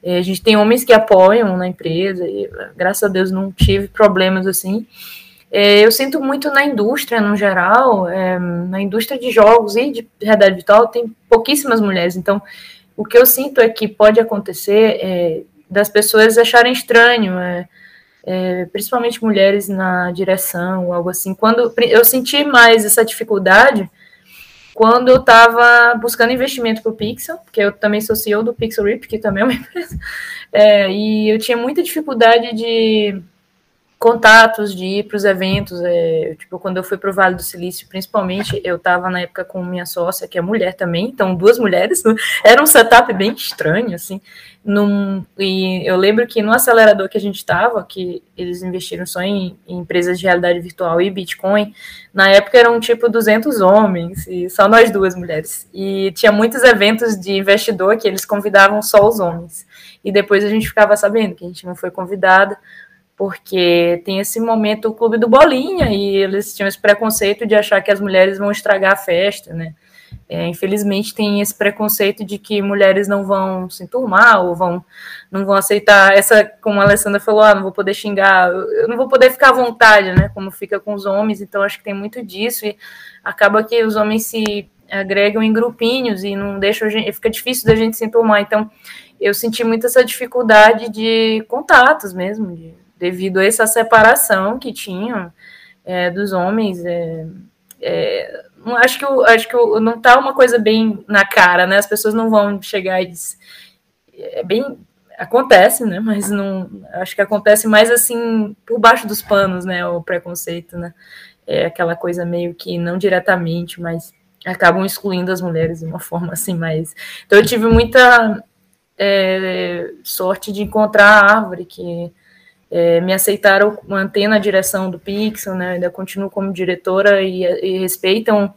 é, a gente tem homens que apoiam na empresa, e graças a Deus não tive problemas assim. É, eu sinto muito na indústria, no geral, é, na indústria de jogos e de realidade virtual, tem pouquíssimas mulheres. Então, o que eu sinto é que pode acontecer é, das pessoas acharem estranho, é, é, principalmente mulheres na direção, algo assim. Quando eu senti mais essa dificuldade quando eu estava buscando investimento para o Pixel, porque eu também sou CEO do Pixel Rip, que também é uma empresa, é, e eu tinha muita dificuldade de, contatos de ir para os eventos. É, tipo, quando eu fui para o Vale do Silício, principalmente, eu estava na época com minha sócia, que é mulher também, então duas mulheres. Era um setup bem estranho, assim. Num, e eu lembro que no acelerador que a gente estava, que eles investiram só em, em, empresas de realidade virtual e Bitcoin, na época eram tipo 200 homens e só nós duas mulheres. E tinha muitos eventos de investidor que eles convidavam só os homens. E depois a gente ficava sabendo que a gente não foi convidada porque tem esse momento o clube do bolinha e eles tinham esse preconceito de achar que as mulheres vão estragar a festa, né? É, infelizmente tem esse preconceito de que mulheres não vão se enturmar ou vão não vão aceitar essa, como a Alessandra falou, ah, não vou poder xingar, eu não vou poder ficar à vontade, né? Como fica com os homens, então acho que tem muito disso e acaba que os homens se agregam em grupinhos e não deixam fica difícil da gente se enturmar. Então eu senti muito essa dificuldade de contatos mesmo, de devido a essa separação que tinham é, dos homens. É, é, acho que, acho que não está uma coisa bem na cara, né? As pessoas não vão chegar e dizer, é bem acontece, né? Mas não acho que acontece mais assim por baixo dos panos, né? O preconceito, né? É aquela coisa meio que não diretamente, mas acabam excluindo as mulheres de uma forma assim mais. Então eu tive muita é, sorte de encontrar a árvore que é, me aceitaram manter na direção do Pixel, né? Ainda continuo como diretora e, e, respeitam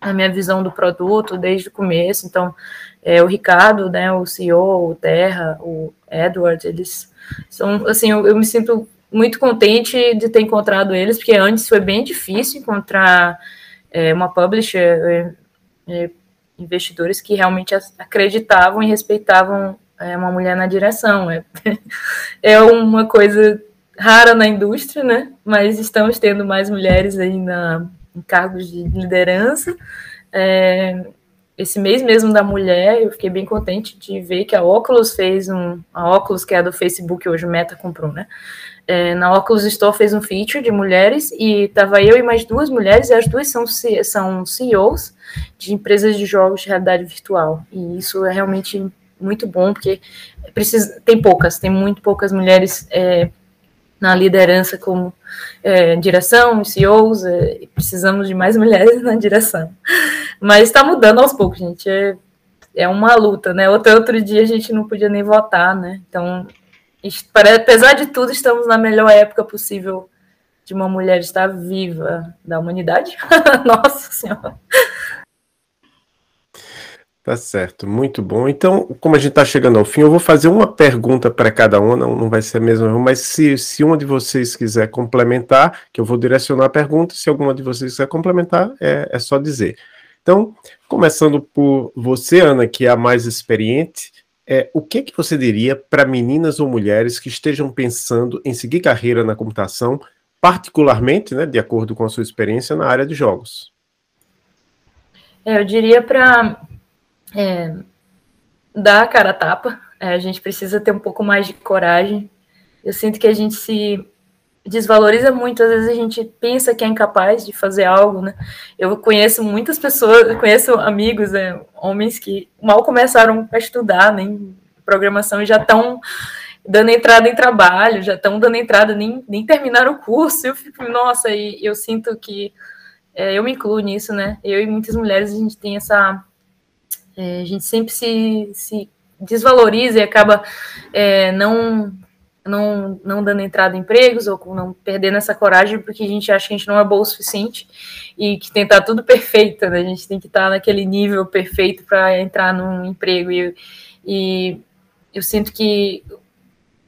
a minha visão do produto desde o começo. Então, é, o Ricardo, né? O CEO, o Terra, o Edward, eles são assim, eu, eu me sinto muito contente de ter encontrado eles, porque antes foi bem difícil encontrar é, uma publisher, é, é investidores que realmente acreditavam e respeitavam é uma mulher na direção. É, é uma coisa rara na indústria, né? Mas estamos tendo mais mulheres aí na, em cargos de liderança. É, esse mês mesmo da mulher, eu fiquei bem contente de ver que a Oculus fez um. A Oculus, que é a do Facebook, hoje Meta comprou, né? É, na Oculus Store fez um feature de mulheres e tava eu e mais duas mulheres, e as duas são, são CEOs de empresas de jogos de realidade virtual. E isso é realmente muito bom, porque precisa, tem poucas, tem muito poucas mulheres é, na liderança como é, direção, CEOs, é, precisamos de mais mulheres na direção. Mas está mudando aos poucos, gente. É, é uma luta, né? Outro, outro dia a gente não podia nem votar, né? Então, apesar de tudo, estamos na melhor época possível de uma mulher estar viva da humanidade. Nossa Senhora. Tá certo, muito bom. Então, como a gente está chegando ao fim, eu vou fazer uma pergunta para cada um, não, não vai ser a mesma, mas se, se uma de vocês quiser complementar, que eu vou direcionar a pergunta, se alguma de vocês quiser complementar, é, é só dizer. Então, começando por você, Ana, que é a mais experiente, é, o que, que você diria para meninas ou mulheres que estejam pensando em seguir carreira na computação, particularmente, né, de acordo com a sua experiência na área de jogos? É, eu diria para é, dar a cara a tapa. É, a gente precisa ter um pouco mais de coragem. Eu sinto que a gente se desvaloriza muito, às vezes a gente pensa que é incapaz de fazer algo, né? Eu conheço muitas pessoas, conheço amigos, né, homens que mal começaram a estudar nem né, programação e já estão dando entrada em trabalho, já estão dando entrada, nem, nem terminaram o curso. Eu fico, nossa, e eu sinto que é, eu me incluo nisso, né? Eu e muitas mulheres a gente tem essa é, a gente sempre se, se desvaloriza e acaba é, não, não, não dando entrada em empregos ou não perdendo essa coragem porque a gente acha que a gente não é bom o suficiente e que tem que estar tudo perfeito, né? A gente tem que estar naquele nível perfeito para entrar num emprego. E, e eu sinto que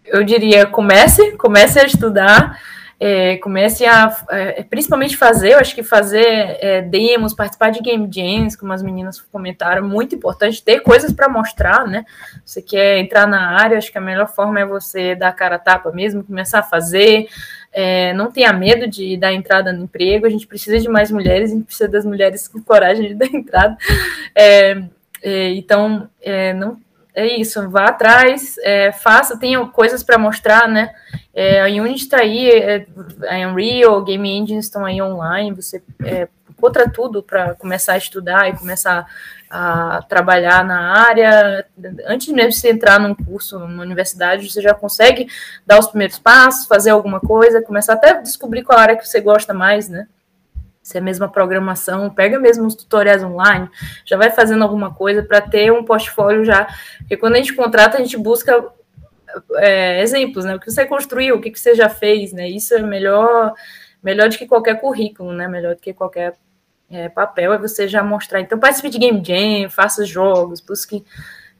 eu diria comece, comece a estudar é, comece a, é, principalmente fazer, eu acho que fazer é, demos, participar de game jams, como as meninas comentaram, muito importante, ter coisas para mostrar, né? Você quer entrar na área, acho que a melhor forma é você dar a cara a tapa mesmo, começar a fazer, é, não tenha medo de dar entrada no emprego, a gente precisa de mais mulheres, a gente precisa das mulheres com coragem de dar entrada. É, é, então, não é isso, vá atrás, é, faça, tenha coisas para mostrar, né? É, a Unity está aí, é, a Unreal, Game Engine estão aí online, você é, contra tudo para começar a estudar e começar a trabalhar na área. Antes mesmo de você entrar num curso na universidade, você já consegue dar os primeiros passos, fazer alguma coisa, começar até a descobrir qual área que você gosta mais, né? Se é a mesma programação, pega mesmo os tutoriais online, já vai fazendo alguma coisa para ter um portfólio já. Porque quando a gente contrata, a gente busca é, exemplos, né? O que você construiu, o que você já fez, né? Isso é melhor, melhor do que qualquer currículo, né? Melhor do que qualquer é, papel é você já mostrar. Então, participe de game jam, faça jogos, busque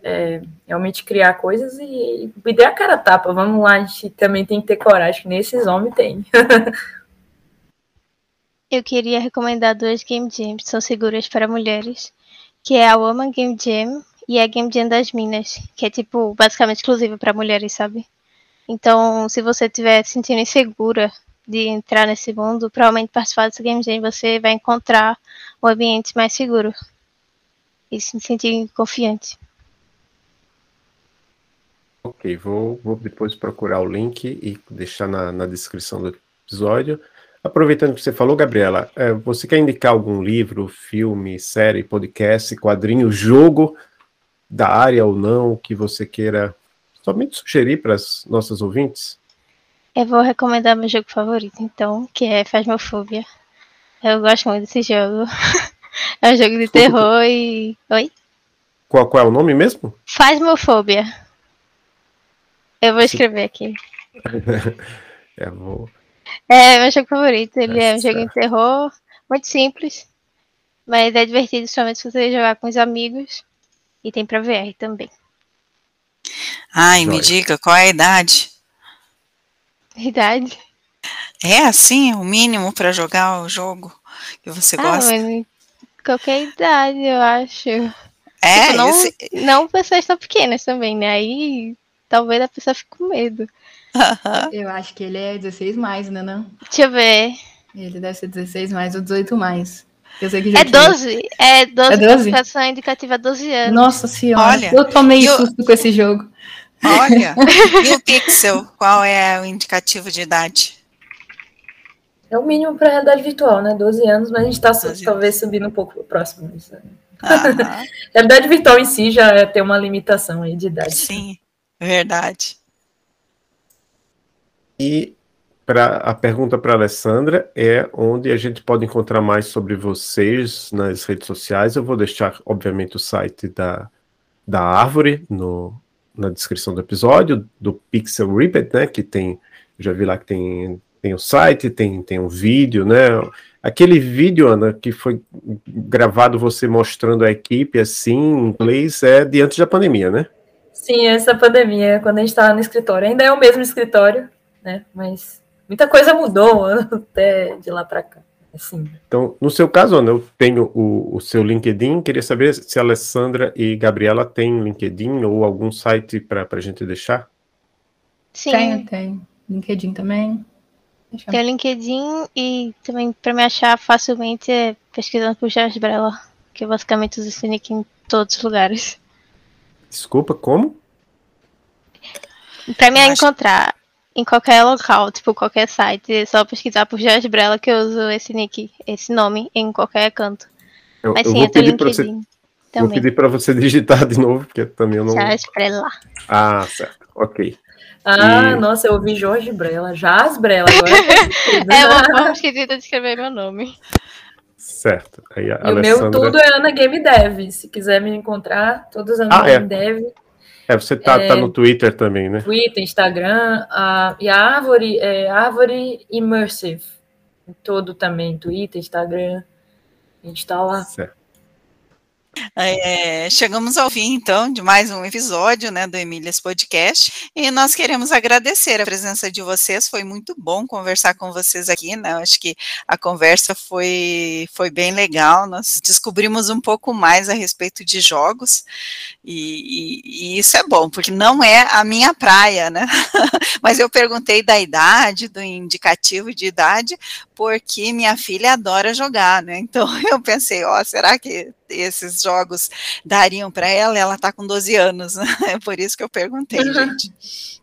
é, realmente criar coisas e, e dê a cara tapa. Vamos lá, a gente também tem que ter coragem, que nesses homens tem. Eu queria recomendar duas game jams que são seguras para mulheres, que é a Woman Game Jam e a Game Jam das Minas, que é tipo basicamente exclusiva para mulheres, sabe? Então, se você estiver se sentindo insegura de entrar nesse mundo, provavelmente participar dessa Game Jam você vai encontrar um ambiente mais seguro e se sentir confiante. Ok, vou, vou depois procurar o link e deixar na, na descrição do episódio. Aproveitando que você falou, Gabriela, é, você quer indicar algum livro, filme, série, podcast, quadrinho, jogo da área ou não que você queira somente sugerir para as nossas ouvintes? Eu vou recomendar meu jogo favorito, então, que é Phasmophobia. Eu gosto muito desse jogo. é um jogo de terror e. Oi? Qual, qual é o nome mesmo? Phasmophobia. Eu vou escrever aqui. é, vou. É meu jogo favorito. Ele é um jogo de terror, muito simples, mas é divertido, somente se você jogar com os amigos. E tem pra VR também. Ai, Joia. me diga, qual é a idade? Idade? É assim, o mínimo para jogar o jogo que você ah, gosta? Mas qualquer idade, eu acho. É, tipo, não, esse... não pessoas tão pequenas também, né? Aí talvez a pessoa fique com medo. Eu acho que ele é 16 mais, né? Não? Deixa eu ver. Ele deve ser 16 mais ou 18 mais. Eu sei que é 12. É 12. É 12? Classificação indicativa 12 anos. Nossa senhora. Olha, eu tomei eu... susto com esse jogo. Olha. e o Pixel? Qual é o indicativo de idade? É o mínimo para a realidade virtual, né? 12 anos, mas a gente está talvez subindo um pouco para o próximo. a realidade virtual em si já tem uma limitação aí de idade. Sim, verdade. E Pra, a pergunta para Alessandra é onde a gente pode encontrar mais sobre vocês nas redes sociais. Eu vou deixar, obviamente, o site da, da Árvore no, na descrição do episódio, do Pixel Ribbit, né? Que tem, já vi lá que tem, tem o site, tem, tem um vídeo, né? Aquele vídeo, Ana, que foi gravado você mostrando a equipe assim, em inglês, é de antes da pandemia, né? Sim, essa pandemia, quando a gente estava no escritório. Ainda é o mesmo escritório, né? Mas muita coisa mudou até de lá para cá. Assim. Então, no seu caso, Ana, eu tenho o, o, seu LinkedIn. Queria saber se a Alessandra e Gabriela têm LinkedIn ou algum site para a gente deixar? Sim. Tenho, tenho. LinkedIn também. Deixa Tem o LinkedIn e também para me achar facilmente é pesquisando por Jorge Brella, que eu basicamente uso esse nick em todos os lugares. Desculpa, como? Para me acho... encontrar em qualquer local, tipo, qualquer site. É só pesquisar por Jorge Brella que eu uso esse nick, esse nome em qualquer canto. Eu, Mas sim, eu, eu LinkedIn você, também. Vou pedir para você digitar de novo, porque também eu não. Jorge Brella. Ah, certo. Ok. Ah, e... nossa, eu ouvi Jorge Brella, Jazz Brella. Agora é uma forma esquisita de escrever meu nome. Certo. Aí, Alessandra... O meu tudo é Ana Game Dev. Se quiser me encontrar, todos Ana ah, Game é. Dev. É, você tá, é, tá no Twitter também, né? Twitter, Instagram, a, e a Árvore é Árvore Immersive. Todo também, Twitter, Instagram. A gente tá lá. Certo. É, chegamos ao fim, então, de mais um episódio né, do Emílias Podcast, e nós queremos agradecer a presença de vocês, foi muito bom conversar com vocês aqui, né, acho que a conversa foi, foi bem legal, nós descobrimos um pouco mais a respeito de jogos, e, e, e isso é bom, porque não é a minha praia, né, mas eu perguntei da idade, do indicativo de idade, porque minha filha adora jogar, né, então eu pensei, ó, será que esses jogos dariam para ela, ela está com 12 anos, né? É por isso que eu perguntei, uhum. gente.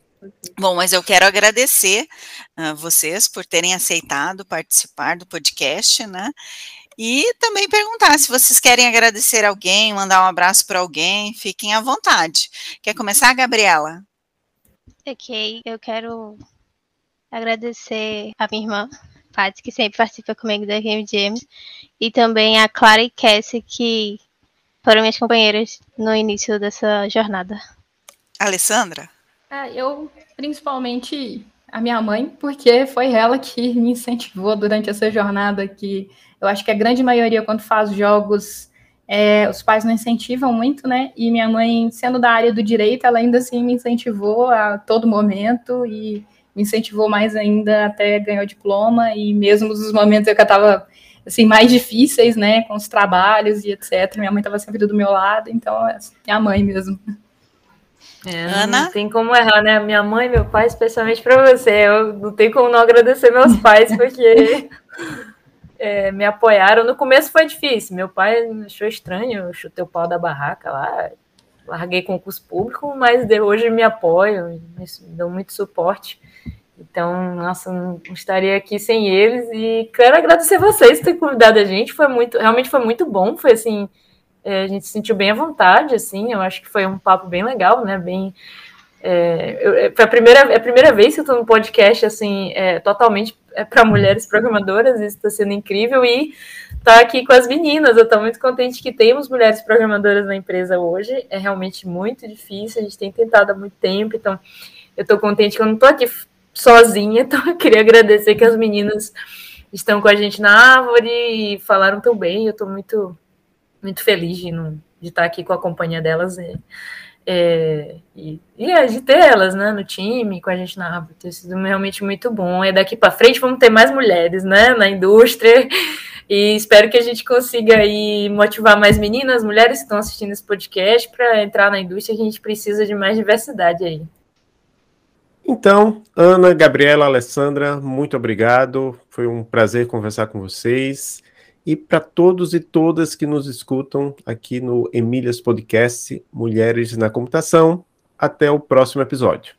Bom, mas eu quero agradecer a uh, vocês por terem aceitado participar do podcast, né? E também perguntar se vocês querem agradecer alguém, mandar um abraço para alguém, fiquem à vontade. Quer começar, Gabriela? Ok, eu quero agradecer a minha irmã, Paty, que sempre participa comigo da Game James, e também a Clara e Cassie, que foram minhas companheiras no início dessa jornada. Alessandra? Ah, eu, principalmente, a minha mãe, porque foi ela que me incentivou durante essa jornada que eu acho que a grande maioria, quando faz jogos, é, os pais não incentivam muito, né? E minha mãe, sendo da área do direito, ela ainda assim me incentivou a todo momento e me incentivou mais ainda até ganhar o diploma e mesmo nos momentos que eu estava assim mais difíceis, né, com os trabalhos e etc. Minha mãe estava sempre do meu lado, então é minha mãe mesmo. É, Ana? Não tem como errar, né? Minha mãe e meu pai, especialmente para você. Eu não tenho como não agradecer meus pais, porque é, me apoiaram. No começo foi difícil. Meu pai achou estranho, eu chutei o pau da barraca lá, larguei concurso público, mas hoje me apoiam, me dão muito suporte. Então, nossa, não estaria aqui sem eles e quero agradecer vocês por ter convidado a gente. Foi muito, realmente foi muito bom. Foi assim, é, a gente se sentiu bem à vontade, assim. Eu acho que foi um papo bem legal, né? Bem, é, eu, é, foi a primeira, é a primeira vez que eu estou no podcast assim, é, totalmente é, para mulheres programadoras. Isso está sendo incrível e tá aqui com as meninas. Eu estou muito contente que temos mulheres programadoras na empresa hoje. É realmente muito difícil. A gente tem tentado há muito tempo, então eu estou contente que eu não estou aqui sozinha, então eu queria agradecer que as meninas estão com a gente na árvore e falaram tão bem. Eu estou muito, muito feliz de, não, de estar aqui com a companhia delas é, e, e é, de ter elas né, no time, com a gente na árvore. Tem sido realmente muito bom. E daqui para frente vamos ter mais mulheres né, na indústria. E espero que a gente consiga aí motivar mais meninas, mulheres que estão assistindo esse podcast para entrar na indústria, que a gente precisa de mais diversidade aí. Então, Ana, Gabriela, Alessandra, muito obrigado. Foi um prazer conversar com vocês. E para todos e todas que nos escutam aqui no Emílias Podcast Mulheres na Computação, até o próximo episódio.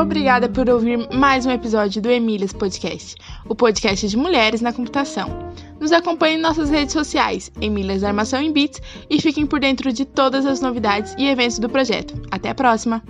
Obrigada por ouvir mais um episódio do Emílias Podcast, o podcast de mulheres na computação. Nos acompanhe em nossas redes sociais, Emílias Armação em Bits, e fiquem por dentro de todas as novidades e eventos do projeto. Até a próxima!